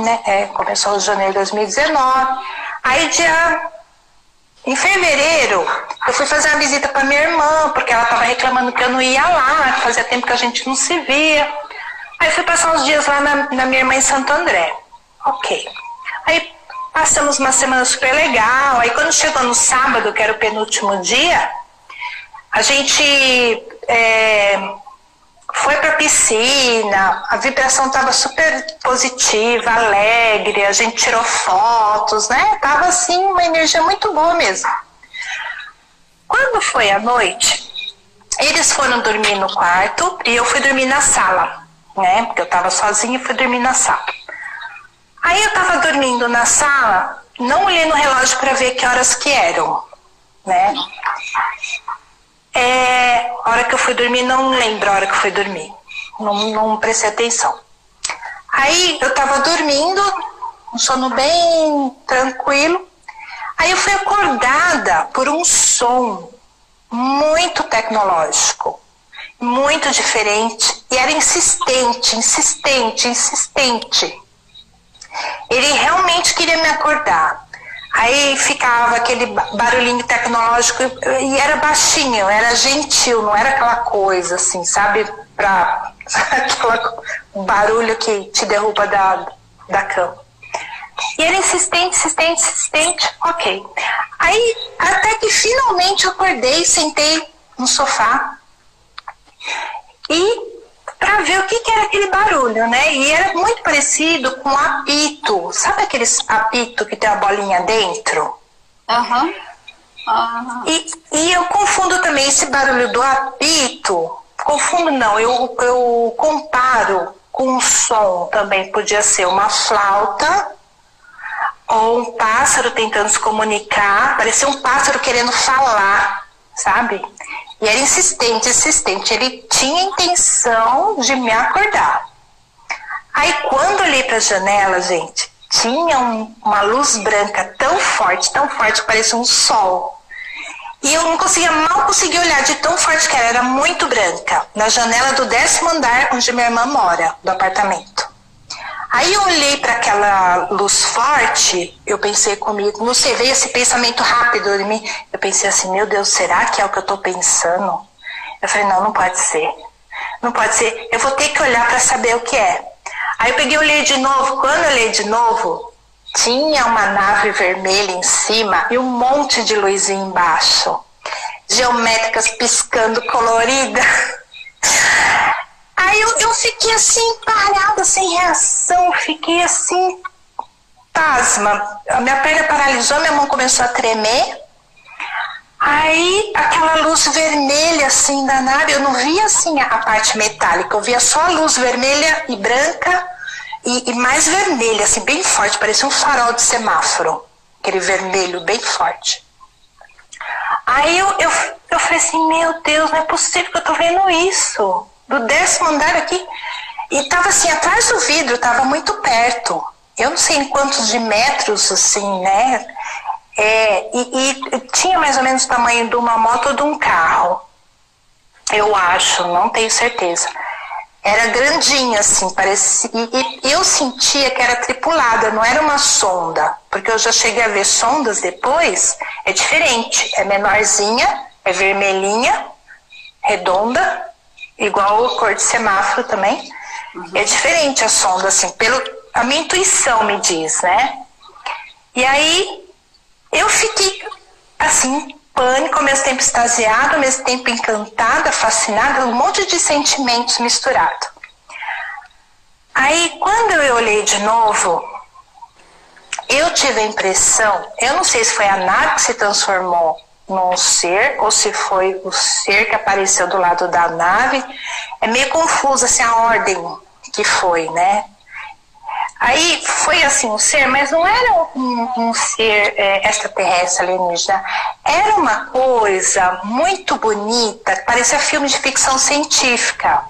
né? É, começou em janeiro de 2019. Aí dia em fevereiro, eu fui fazer uma visita para minha irmã, porque ela estava reclamando que eu não ia lá, que fazia tempo que a gente não se via. Aí fui passar uns dias lá na, na minha irmã em Santo André. Ok. Aí passamos uma semana super legal. Aí quando chegou no sábado, que era o penúltimo dia, a gente é, foi para piscina, a vibração estava super positiva, alegre, a gente tirou fotos, né? Tava assim uma energia muito boa mesmo. Quando foi a noite, eles foram dormir no quarto e eu fui dormir na sala, né? Porque eu estava sozinha e fui dormir na sala. Aí eu estava dormindo na sala, não olhei no relógio para ver que horas que eram, né? É, a hora que eu fui dormir, não lembro a hora que eu fui dormir. Não, não prestei atenção. Aí eu tava dormindo, um sono bem tranquilo. Aí eu fui acordada por um som muito tecnológico, muito diferente, e era insistente, insistente, insistente. Ele realmente queria me acordar. Aí ficava aquele barulhinho tecnológico e era baixinho, era gentil, não era aquela coisa assim, sabe? Pra aquela barulho que te derruba da, da cama. E era insistente, insistente, insistente, ok. Aí até que finalmente eu acordei, sentei no sofá e para ver o que, que, era aquele barulho, né? E era muito parecido com apito. Sabe aqueles apito que tem a bolinha dentro? Aham. Uhum. Uhum. E, e eu confundo também esse barulho do apito. Confundo não, eu, eu comparo com um som também. Podia ser uma flauta ou um pássaro tentando se comunicar. Parecia um pássaro querendo falar, sabe? E era insistente, insistente. Ele tinha intenção de me acordar. Aí quando olhei para a janela, gente, tinha um, uma luz branca tão forte, tão forte, que parecia um sol. E eu não conseguia, mal conseguia olhar de tão forte que era, era muito branca, na janela do décimo andar onde minha irmã mora, do apartamento. Aí eu olhei para aquela luz forte, eu pensei comigo, não sei, veio esse pensamento rápido em mim. Eu pensei assim, meu Deus, será que é o que eu estou pensando? Eu falei, não, não pode ser. Não pode ser. Eu vou ter que olhar para saber o que é. Aí eu peguei e olhei de novo. Quando eu olhei de novo, tinha uma nave vermelha em cima e um monte de luzinha embaixo. Geométricas piscando colorida. Fiquei assim, parada, sem reação, fiquei assim, pasma. A minha perna paralisou, minha mão começou a tremer. Aí aquela luz vermelha assim da nave, eu não via assim a parte metálica, eu via só a luz vermelha e branca e, e mais vermelha, assim, bem forte, parecia um farol de semáforo, aquele vermelho bem forte. Aí eu, eu, eu falei assim, meu Deus, não é possível que eu tô vendo isso do décimo andar aqui. E tava assim, atrás do vidro, tava muito perto. Eu não sei em quantos de metros, assim, né? É, e, e, tinha mais ou menos o tamanho de uma moto ou de um carro. Eu acho, não tenho certeza. Era grandinho, assim, parecia. E, e eu sentia que era tripulada, não era uma sonda. Porque eu já cheguei a ver sondas depois, é diferente. É menorzinha, é vermelhinha, redonda, igual a cor de semáforo também. Uhum. É diferente a sonda, assim, pelo a minha intuição me diz, né? E aí eu fiquei assim, pânico, ao mesmo tempo extasiado, ao mesmo tempo encantada, fascinada, um monte de sentimentos misturados. Aí quando eu olhei de novo, eu tive a impressão, eu não sei se foi a nave que se transformou num ser ou se foi o ser que apareceu do lado da nave. É meio confuso assim a ordem que foi, né? Aí foi assim um ser, mas não era um, um ser é, extraterrestre alienígena. Era uma coisa muito bonita, parecia filme de ficção científica.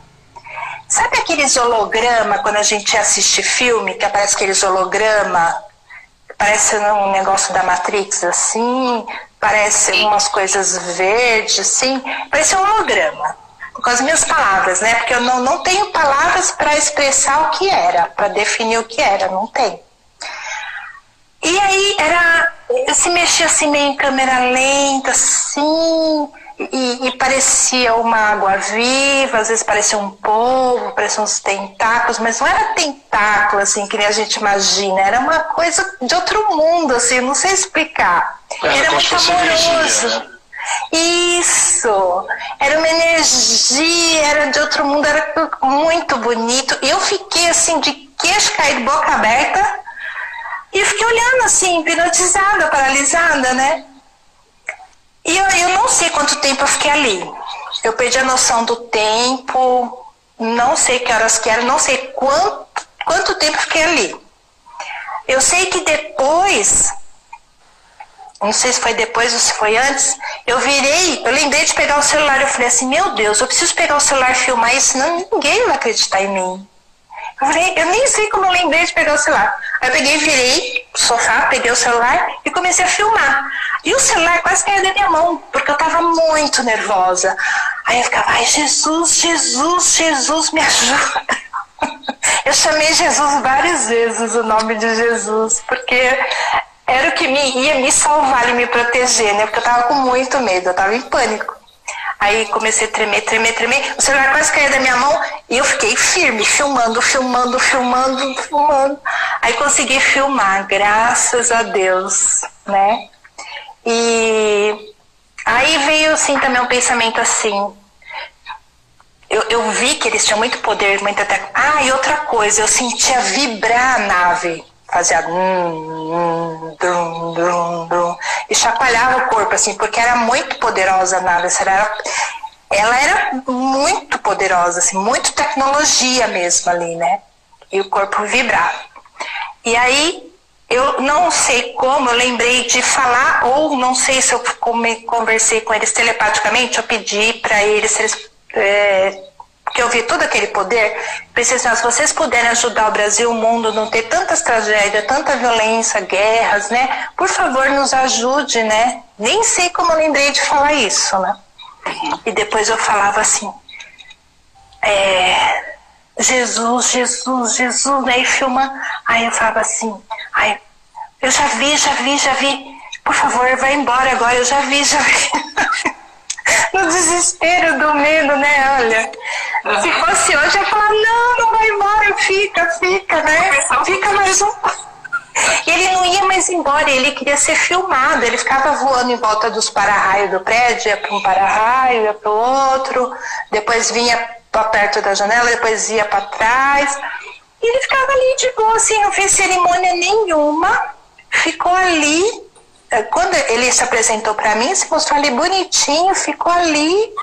Sabe aqueles holograma quando a gente assiste filme, que aparece aqueles holograma? Parece um negócio da Matrix assim, parece umas coisas verdes, assim, parece um holograma. com as minhas palavras, né? Porque eu não, não tenho palavras para expressar o que era, para definir o que era, não tem. E aí era, eu se mexia assim meio em câmera lenta, assim, e, e, parecia uma água viva, às vezes parecia um polvo, parecia uns tentáculos, mas não era tentáculo assim que nem a gente imagina, era uma coisa de outro mundo, assim, não sei explicar. Era, era muito amoroso. Energia, né? Isso, era uma energia, era de outro mundo, era muito bonito. Eu fiquei assim, de queixo caído, boca aberta, e fiquei olhando assim, hipnotizada, paralisada, né? E eu, eu não sei quanto tempo eu fiquei ali. Eu perdi a noção do tempo, não sei que horas que era, não sei quanto, quanto tempo eu fiquei ali. Eu sei que depois, não sei se foi depois ou se foi antes, eu virei, eu lembrei de pegar o celular, eu falei assim, meu Deus, eu preciso pegar o celular e filmar isso, senão ninguém vai acreditar em mim. Eu falei, eu nem sei como eu lembrei de pegar o celular. Aí eu peguei, virei sofá, peguei o celular e comecei a filmar. E o celular quase caiu da minha mão, porque eu estava muito nervosa. Aí eu ficava, ai, Jesus, Jesus, Jesus, me ajuda. Eu chamei Jesus várias vezes, o nome de Jesus, porque era o que me ia me salvar e me proteger, né? Porque eu estava com muito medo, eu estava em pânico. Aí comecei a tremer, tremer, tremer. O celular quase caiu da minha mão e eu fiquei firme, filmando, filmando, filmando, filmando. Aí consegui filmar, graças a Deus, né? E aí veio assim também um pensamento assim. Eu, eu vi que eles tinham muito poder, muita. Ah, e outra coisa, eu sentia vibrar a nave fazia dum, dum, dum, e chacoalhava o corpo, assim, porque era muito poderosa a nave. Era, ela era muito poderosa, assim, muito tecnologia mesmo ali, né? E o corpo vibrava. E aí, eu não sei como, eu lembrei de falar, ou não sei se eu conversei com eles telepaticamente, eu pedi para eles se eles é, porque eu vi todo aquele poder, pensei assim, se vocês puderem ajudar o Brasil, o mundo, não ter tantas tragédias, tanta violência, guerras, né? Por favor, nos ajude, né? Nem sei como eu lembrei de falar isso, né? E depois eu falava assim, é, Jesus, Jesus, Jesus, né? E filma, aí eu falava assim, aí, eu já vi, já vi, já vi, por favor, vai embora agora, eu já vi, já vi. no desespero do medo, né? Olha, se fosse hoje, eu ia falar: não, não vai embora, fica, fica, né? Fica mais um. Ele não ia mais embora, ele queria ser filmado. Ele ficava voando em volta dos para-raios do prédio, ia para um para-raio, ia para o outro, depois vinha para perto da janela, depois ia para trás. E ele ficava ali de boa, assim, não fez cerimônia nenhuma, ficou ali quando ele se apresentou para mim, se mostrou ali bonitinho, ficou ali,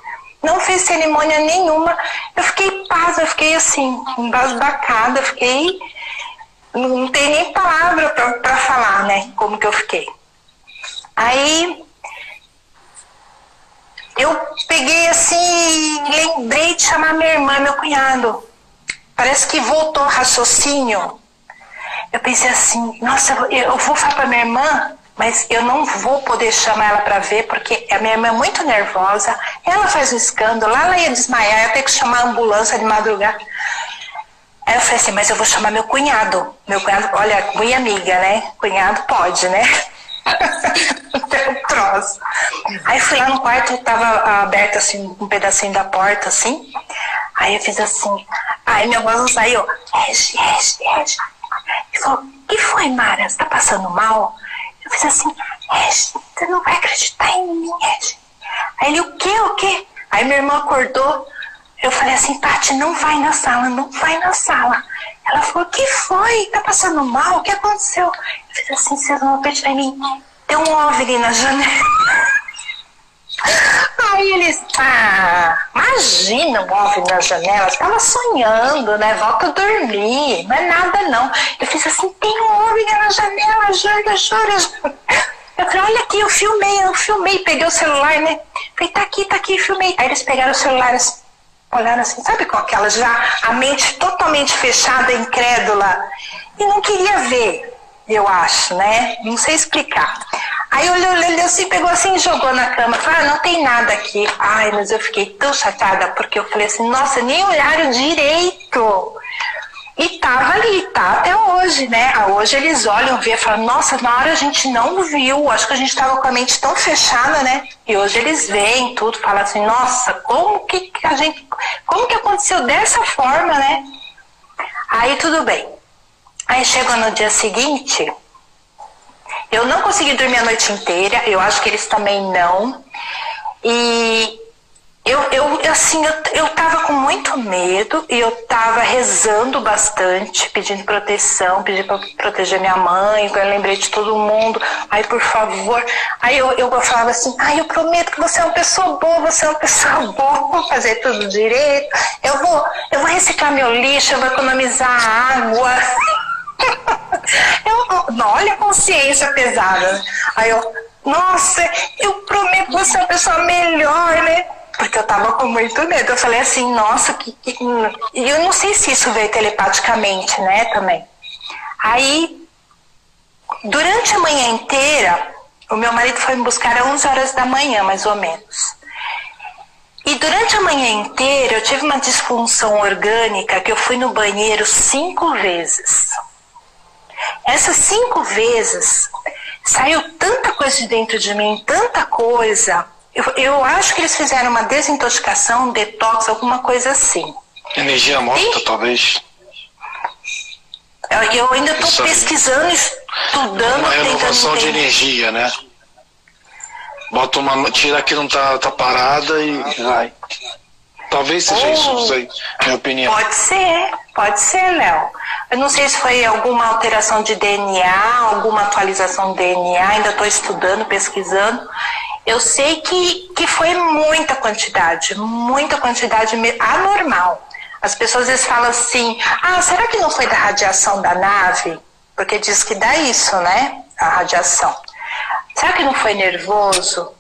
não fez cerimônia nenhuma. Eu fiquei paz, eu fiquei assim, embasbacada, fiquei. Não tem nem palavra para falar, né? Como que eu fiquei. Aí eu peguei assim, lembrei de chamar minha irmã, meu cunhado. Parece que voltou o raciocínio. Eu pensei assim, nossa, eu vou falar para minha irmã mas eu não vou poder chamar ela para ver porque a minha irmã é muito nervosa, ela faz um escândalo, ela ia desmaiar, eu tenho que chamar a ambulância de madrugada. Aí eu falei assim, mas eu vou chamar meu cunhado. Meu cunhado, olha, minha amiga, né? Cunhado pode, né? Tem um troço. Aí fui lá no quarto, tava aberto assim, um pedacinho da porta, assim. Aí eu fiz assim. Aí minha voz saiu. Regi, Regi, Regi. Ele falou, que foi, Mara? Você tá passando mal? Fiz assim, Regis, você não vai acreditar em mim, Regis. Aí ele, o quê, o quê? Aí minha irmã acordou, eu falei assim, Tati, não vai na sala, não vai na sala. Ela falou, o que foi? Tá passando mal? O que aconteceu? Eu fiz assim, vocês não acreditar em mim. Tem um OVNI na janela. Aí eles, ah, imagina um OVNI na janela, estava sonhando, né? Volta a dormir, não é nada não. Eu fiz assim, tem um OVNI na janela, jura, jura. Eu falei, olha aqui, eu filmei, eu filmei, peguei o celular, né? Falei, tá aqui, tá aqui, filmei. Aí eles pegaram o celular, assim, olharam assim, sabe com aquela já, a mente totalmente fechada, incrédula, e não queria ver, eu acho, né? Não sei explicar. Aí olhou, olhou assim, pegou assim jogou na cama. Falei, ah, não tem nada aqui. Ai, mas eu fiquei tão chateada porque eu falei assim, nossa, nem olharam direito. E tava ali, tá até hoje, né? Ah, hoje eles olham, vê falam, nossa, na hora a gente não viu, acho que a gente tava com a mente tão fechada, né? E hoje eles veem tudo, falam assim, nossa, como que a gente. Como que aconteceu dessa forma, né? Aí tudo bem. Aí chegou no dia seguinte, eu não consegui dormir a noite inteira, eu acho que eles também não. E eu, eu assim, eu, eu tava com muito medo e eu tava rezando bastante, pedindo proteção, pedindo para proteger minha mãe, eu lembrei de todo mundo, aí por favor. Aí eu, eu falava assim, ai, eu prometo que você é uma pessoa boa, você é uma pessoa boa, vou fazer tudo direito, eu vou, eu vou reciclar meu lixo, eu vou economizar água. consciência pesada. Aí eu, nossa, eu prometo você é uma pessoa melhor, né? porque eu tava com muito medo. Eu falei assim, nossa, que, que... E eu não sei se isso veio telepaticamente, né, também. Aí, durante a manhã inteira, o meu marido foi me buscar às 11 horas da manhã, mais ou menos. E durante a manhã inteira, eu tive uma disfunção orgânica que eu fui no banheiro cinco vezes. Essas cinco vezes, saiu tanta coisa de dentro de mim, tanta coisa, eu, eu acho que eles fizeram uma desintoxicação, um detox, alguma coisa assim. Energia morta, e, talvez. Eu, ainda estou pesquisando, estudando, uma renovação de energia, né? Bota uma. Tira que não tá, tá parada e vai. Talvez seja oh, isso, não sei, minha opinião. Pode ser, pode ser, Léo. Eu não sei se foi alguma alteração de DNA, alguma atualização de DNA, ainda estou estudando, pesquisando. Eu sei que, que foi muita quantidade, muita quantidade anormal. As pessoas às vezes falam assim: ah, será que não foi da radiação da nave? Porque diz que dá isso, né? A radiação. Será que não foi nervoso?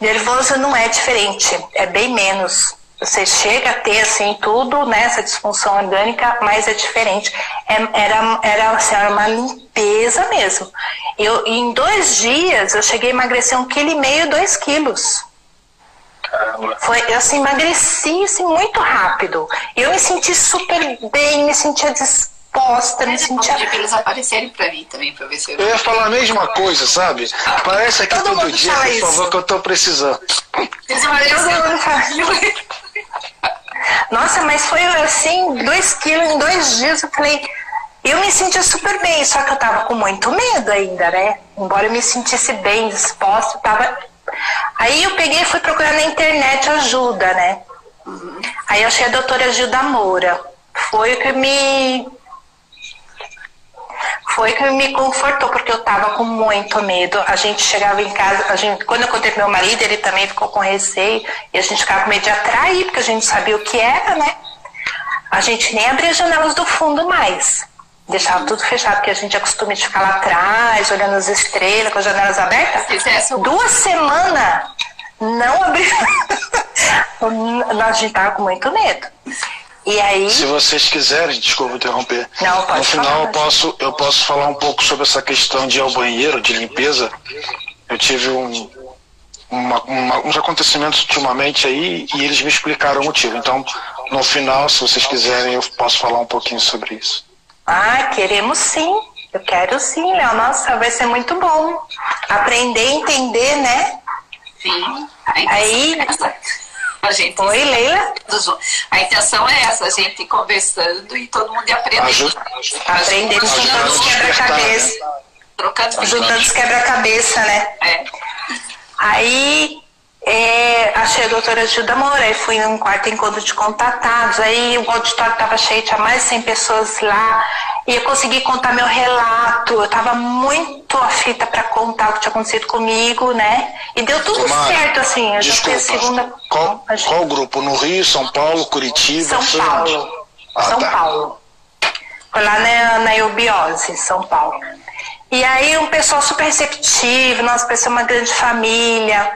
Nervoso não é diferente, é bem menos. Você chega a ter assim tudo, né, essa disfunção orgânica, mas é diferente. É, era, era, assim, era uma limpeza mesmo. Eu, em dois dias eu cheguei a emagrecer um quilo e meio, dois quilos. Caramba. Foi, eu assim, emagreci assim, muito rápido. Eu me senti super bem, me sentia disposta, me sentia. Eu eles aparecerem pra mim também, pra ver se eu. Eu ia falar a mesma coisa, sabe? Aparece aqui todo, todo dia, por favor, que eu tô precisando. Eles Nossa, mas foi assim, dois quilos em dois dias. Eu falei, eu me sentia super bem, só que eu tava com muito medo ainda, né? Embora eu me sentisse bem, disposta, tava. Aí eu peguei e fui procurar na internet ajuda, né? Aí eu achei a doutora Gilda Moura. Foi o que me. Foi que me confortou, porque eu tava com muito medo. A gente chegava em casa, a gente, quando eu contei pro meu marido, ele também ficou com receio, e a gente ficava com medo de atrair, porque a gente sabia o que era, né? A gente nem abria as janelas do fundo mais deixava tudo fechado, porque a gente é costume de ficar lá atrás, olhando as estrelas, com as janelas abertas. Duas semanas não abriu. a gente tava com muito medo. E aí. Se vocês quiserem, desculpa interromper. Não, pode No final falar, eu posso, eu posso falar um pouco sobre essa questão de ir ao banheiro, de limpeza. Eu tive um, uma, uma, uns acontecimentos ultimamente aí e eles me explicaram o motivo. Então, no final, se vocês quiserem, eu posso falar um pouquinho sobre isso. Ah, queremos sim. Eu quero sim, Léo. Nossa, vai ser muito bom. Aprender a entender, né? Sim. Aí. A gente Oi, Leila? A intenção é essa, a gente conversando e todo mundo aprendendo. Aprendendo juntando os quebra-cabeça. Né? Trocando Juntando os quebra-cabeça, né? É. Aí é, achei a doutora Gilda Moura e fui num quarto encontro de contatados. Aí o auditório estava cheio, tinha mais de 100 pessoas lá. E eu consegui contar meu relato. Eu estava muito aflita para contar o que tinha acontecido comigo, né? E deu tudo certo, assim. Eu desculpa, já fui a segunda. Qual, qual grupo? No Rio, São Paulo, Curitiba? São Paulo. Ah, São tá. Paulo. Foi lá na, na Eubiose, São Paulo. E aí um pessoal super receptivo, nossa, parecia uma grande família.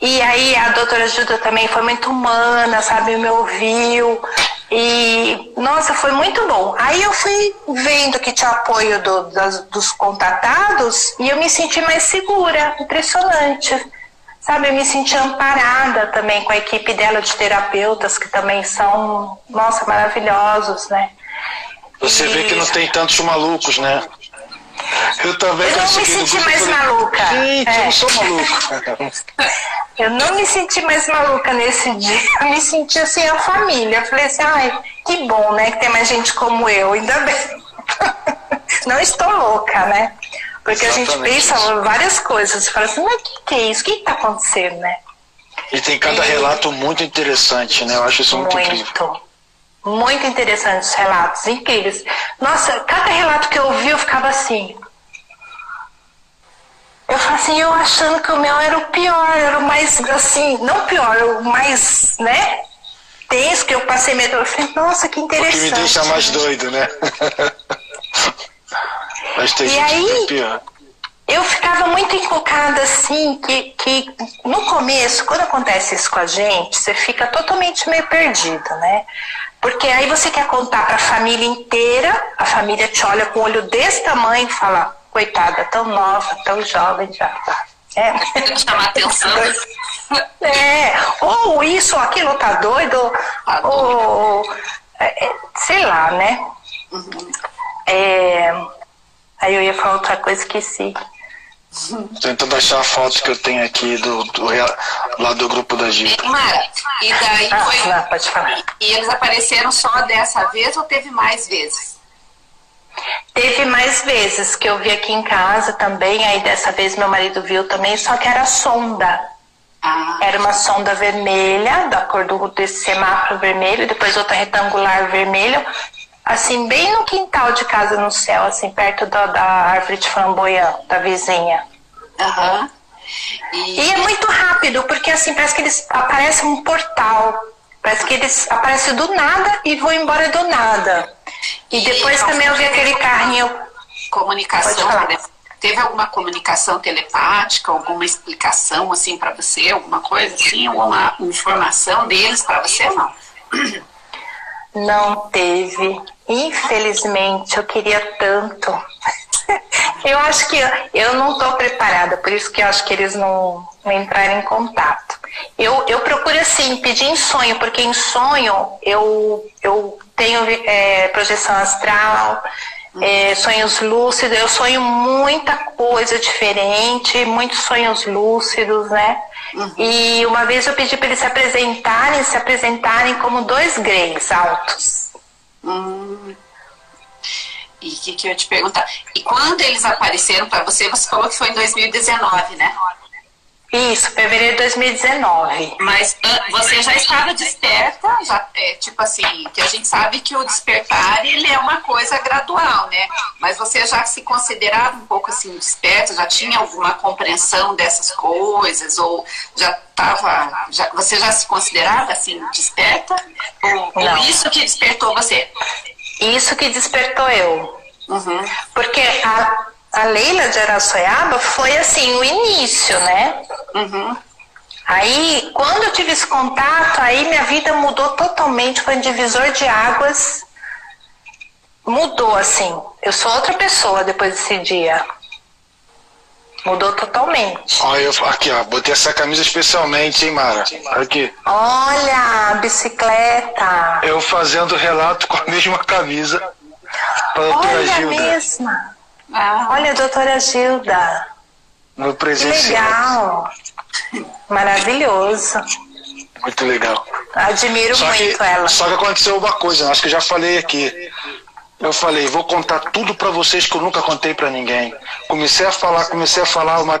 E aí a doutora Gilda também foi muito humana, sabe? Me ouviu. E, nossa, foi muito bom. Aí eu fui vendo que tinha apoio do, das, dos contatados e eu me senti mais segura, impressionante. Sabe, eu me senti amparada também com a equipe dela de terapeutas, que também são, nossa, maravilhosos, né? Você e... vê que não tem tantos malucos, né? Eu também eu não me senti mais maluca. Gente, é. eu não sou maluca. eu não me senti mais maluca nesse dia. Eu me senti assim, a família. Eu falei assim, ai, que bom, né? Que tem mais gente como eu, ainda bem. não estou louca, né? Porque Exatamente. a gente pensa várias coisas, fala assim, mas o que, que, é isso? O que está acontecendo, né? E tem cada e... relato muito interessante, né? Eu acho isso muito, muito incrível. Muito interessantes os relatos, incríveis. Nossa, cada relato que eu ouvi eu ficava assim. Assim, eu achando que o meu era o pior, era o mais, assim, não pior, o mais, né? Tenso que eu passei medo. Eu falei, nossa, que interessante. O que me deixa mais doido, né? Mas tem e aí, eu ficava muito encucada assim, que, que no começo, quando acontece isso com a gente, você fica totalmente meio perdido, né? Porque aí você quer contar para a família inteira, a família te olha com o olho desse tamanho e fala, coitada, tão nova, tão jovem já. É. Chamar atenção. É, ou isso, ou aquilo tá doido, tá ou, é, é, sei lá, né? Uhum. É, Aí eu ia falar outra coisa, esqueci. Tentando achar a foto que eu tenho aqui do, do lá do grupo da Gita. Mara, e daí ah, foi. Não, pode falar. E eles apareceram só dessa vez ou teve mais vezes? Teve mais vezes que eu vi aqui em casa também, aí dessa vez meu marido viu também, só que era sonda. Ah. Era uma sonda vermelha, da cor do, desse semáforo vermelho, depois outra retangular vermelho, assim, bem no quintal de casa no céu, assim, perto da, da árvore de flamboyant da vizinha. Uhum. E... e... é muito rápido, porque assim, parece que eles aparecem um portal. Parece que eles aparecem do nada e vão embora do nada. E, e depois também eu vi aquele carrinho. Comunicação, teve alguma comunicação telepática, alguma explicação assim para você, alguma coisa assim, alguma informação deles para você não? Não teve. Infelizmente, eu queria tanto. eu acho que eu não estou preparada, por isso que eu acho que eles não, não entraram em contato. Eu, eu procuro assim, pedir em sonho, porque em sonho eu, eu tenho é, projeção astral, é, sonhos lúcidos, eu sonho muita coisa diferente, muitos sonhos lúcidos, né? Uhum. E uma vez eu pedi para eles se apresentarem, se apresentarem como dois greys altos. Hum. E o que, que eu ia te perguntar? E quando eles apareceram para você, você falou que foi em 2019, né? Isso, fevereiro de 2019. Mas ah, você já estava desperta, já, é, tipo assim, que a gente sabe que o despertar ele é uma coisa gradual, né? Mas você já se considerava um pouco assim desperta, já tinha alguma compreensão dessas coisas ou já estava, já, você já se considerava assim desperta? Ou, ou, isso que despertou você? Isso que despertou eu. Uhum. Porque a, a Leila de Araçoiaba foi assim o início, né? Uhum. Aí, quando eu tive esse contato, aí minha vida mudou totalmente, foi um divisor de águas. Mudou, assim. Eu sou outra pessoa depois desse dia. Mudou totalmente. Olha, eu, aqui, ó, botei essa camisa especialmente, hein, Mara? Aqui. Olha, bicicleta. Eu fazendo relato com a mesma camisa. Olha a mesma. Ah. Olha, doutora Gilda. No presencial. Que legal. Maravilhoso. Muito legal. Admiro só muito que, ela. Só que aconteceu uma coisa, acho que eu já falei aqui. Eu falei, vou contar tudo para vocês que eu nunca contei para ninguém. Comecei a falar, comecei a falar uma